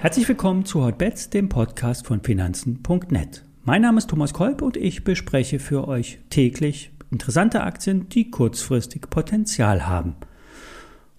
Herzlich willkommen zu Hotbets, dem Podcast von Finanzen.net. Mein Name ist Thomas Kolb und ich bespreche für euch täglich interessante Aktien, die kurzfristig Potenzial haben.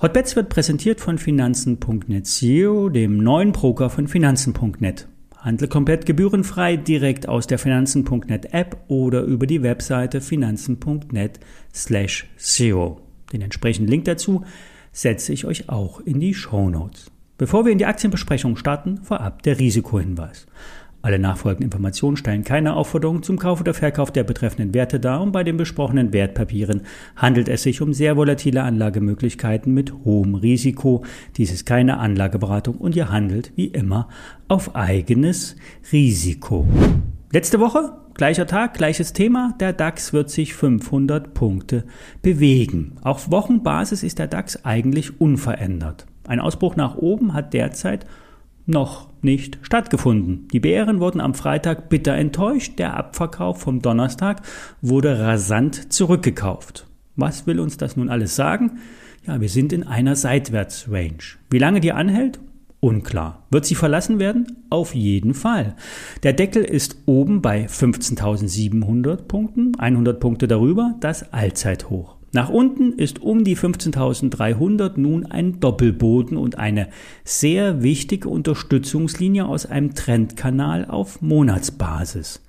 Hotbets wird präsentiert von Finanzen.net SEO, dem neuen Broker von Finanzen.net. Handle komplett gebührenfrei direkt aus der Finanzen.net App oder über die Webseite finanzen.net slash SEO. Den entsprechenden Link dazu setze ich euch auch in die Show Notes. Bevor wir in die Aktienbesprechung starten, vorab der Risikohinweis. Alle nachfolgenden Informationen stellen keine Aufforderung zum Kauf oder Verkauf der betreffenden Werte dar und bei den besprochenen Wertpapieren handelt es sich um sehr volatile Anlagemöglichkeiten mit hohem Risiko. Dies ist keine Anlageberatung und ihr handelt wie immer auf eigenes Risiko. Letzte Woche, gleicher Tag, gleiches Thema. Der DAX wird sich 500 Punkte bewegen. Auf Wochenbasis ist der DAX eigentlich unverändert. Ein Ausbruch nach oben hat derzeit noch nicht stattgefunden. Die Bären wurden am Freitag bitter enttäuscht. Der Abverkauf vom Donnerstag wurde rasant zurückgekauft. Was will uns das nun alles sagen? Ja, wir sind in einer Seitwärtsrange. Wie lange die anhält? Unklar. Wird sie verlassen werden? Auf jeden Fall. Der Deckel ist oben bei 15.700 Punkten, 100 Punkte darüber, das Allzeithoch. Nach unten ist um die 15.300 nun ein Doppelboden und eine sehr wichtige Unterstützungslinie aus einem Trendkanal auf Monatsbasis.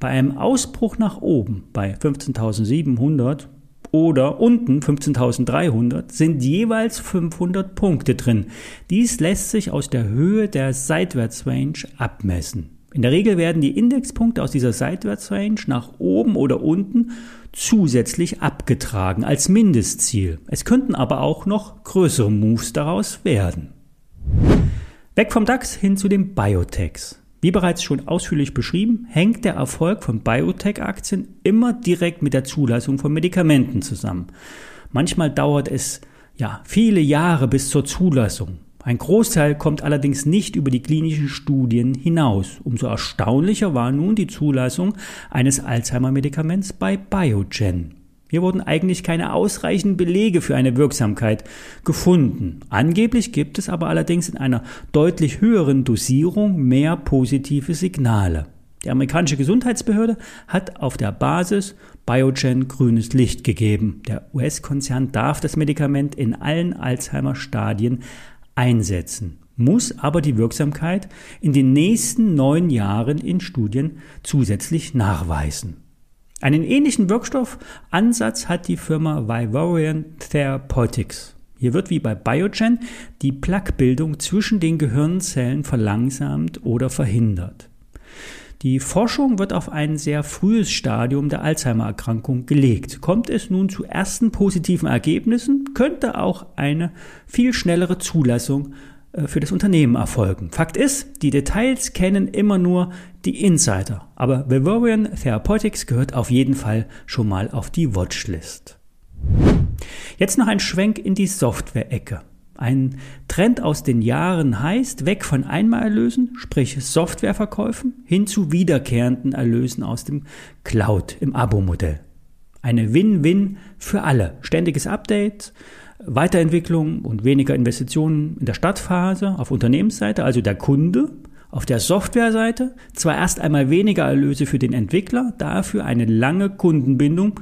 Bei einem Ausbruch nach oben bei 15.700 oder unten 15.300 sind jeweils 500 Punkte drin. Dies lässt sich aus der Höhe der Seitwärtsrange abmessen. In der Regel werden die Indexpunkte aus dieser Seitwärtsrange nach oben oder unten zusätzlich abgetragen als Mindestziel. Es könnten aber auch noch größere Moves daraus werden. Weg vom DAX hin zu den Biotechs. Wie bereits schon ausführlich beschrieben, hängt der Erfolg von Biotech-Aktien immer direkt mit der Zulassung von Medikamenten zusammen. Manchmal dauert es ja viele Jahre bis zur Zulassung. Ein Großteil kommt allerdings nicht über die klinischen Studien hinaus. Umso erstaunlicher war nun die Zulassung eines Alzheimer-Medikaments bei Biogen. Hier wurden eigentlich keine ausreichenden Belege für eine Wirksamkeit gefunden. Angeblich gibt es aber allerdings in einer deutlich höheren Dosierung mehr positive Signale. Die amerikanische Gesundheitsbehörde hat auf der Basis Biogen grünes Licht gegeben. Der US-Konzern darf das Medikament in allen Alzheimer-Stadien einsetzen, muss aber die Wirksamkeit in den nächsten neun Jahren in Studien zusätzlich nachweisen. Einen ähnlichen Wirkstoffansatz hat die Firma Vivorion Therapeutics. Hier wird wie bei Biogen die Plaquebildung zwischen den Gehirnzellen verlangsamt oder verhindert. Die Forschung wird auf ein sehr frühes Stadium der Alzheimer-Erkrankung gelegt. Kommt es nun zu ersten positiven Ergebnissen, könnte auch eine viel schnellere Zulassung äh, für das Unternehmen erfolgen. Fakt ist, die Details kennen immer nur die Insider, aber Vivorion Therapeutics gehört auf jeden Fall schon mal auf die Watchlist. Jetzt noch ein Schwenk in die Software-Ecke. Ein Trend aus den Jahren heißt, weg von Einmalerlösen, sprich Softwareverkäufen, hin zu wiederkehrenden Erlösen aus dem Cloud im Abo-Modell. Eine Win-Win für alle. Ständiges Update, Weiterentwicklung und weniger Investitionen in der Startphase auf Unternehmensseite, also der Kunde. Auf der Softwareseite zwar erst einmal weniger Erlöse für den Entwickler, dafür eine lange Kundenbindung,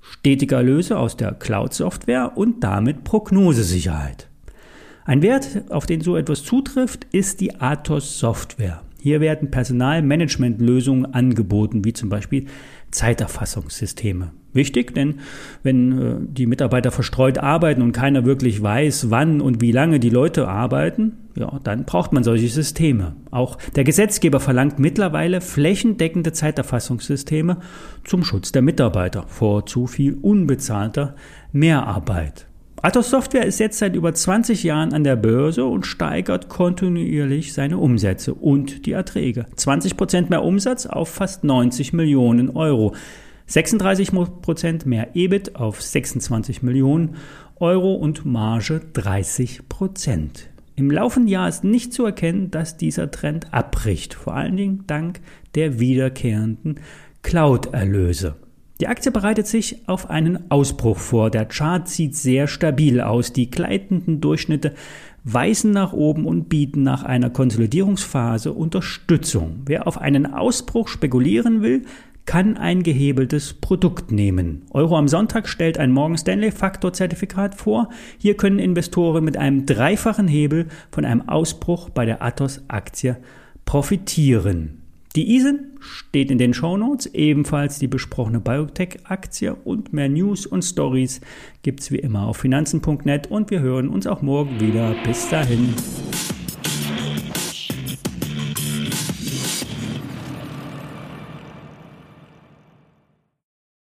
stetige Erlöse aus der Cloud-Software und damit Prognosesicherheit. Ein Wert, auf den so etwas zutrifft, ist die Athos Software. Hier werden Personalmanagementlösungen angeboten, wie zum Beispiel Zeiterfassungssysteme. Wichtig, denn wenn äh, die Mitarbeiter verstreut arbeiten und keiner wirklich weiß, wann und wie lange die Leute arbeiten, ja, dann braucht man solche Systeme. Auch der Gesetzgeber verlangt mittlerweile flächendeckende Zeiterfassungssysteme zum Schutz der Mitarbeiter vor zu viel unbezahlter Mehrarbeit. Atos Software ist jetzt seit über 20 Jahren an der Börse und steigert kontinuierlich seine Umsätze und die Erträge. 20 Prozent mehr Umsatz auf fast 90 Millionen Euro. 36 Prozent mehr EBIT auf 26 Millionen Euro und Marge 30 Prozent. Im laufenden Jahr ist nicht zu erkennen, dass dieser Trend abbricht, vor allen Dingen dank der wiederkehrenden Cloud-Erlöse. Die Aktie bereitet sich auf einen Ausbruch vor. Der Chart sieht sehr stabil aus. Die gleitenden Durchschnitte weisen nach oben und bieten nach einer Konsolidierungsphase Unterstützung. Wer auf einen Ausbruch spekulieren will, kann ein gehebeltes Produkt nehmen. Euro am Sonntag stellt ein Morgan Stanley Faktor Zertifikat vor. Hier können Investoren mit einem dreifachen Hebel von einem Ausbruch bei der Athos Aktie profitieren. Die ISIN steht in den Shownotes, ebenfalls die besprochene Biotech-Aktie und mehr News und Stories gibt's wie immer auf finanzen.net und wir hören uns auch morgen wieder. Bis dahin.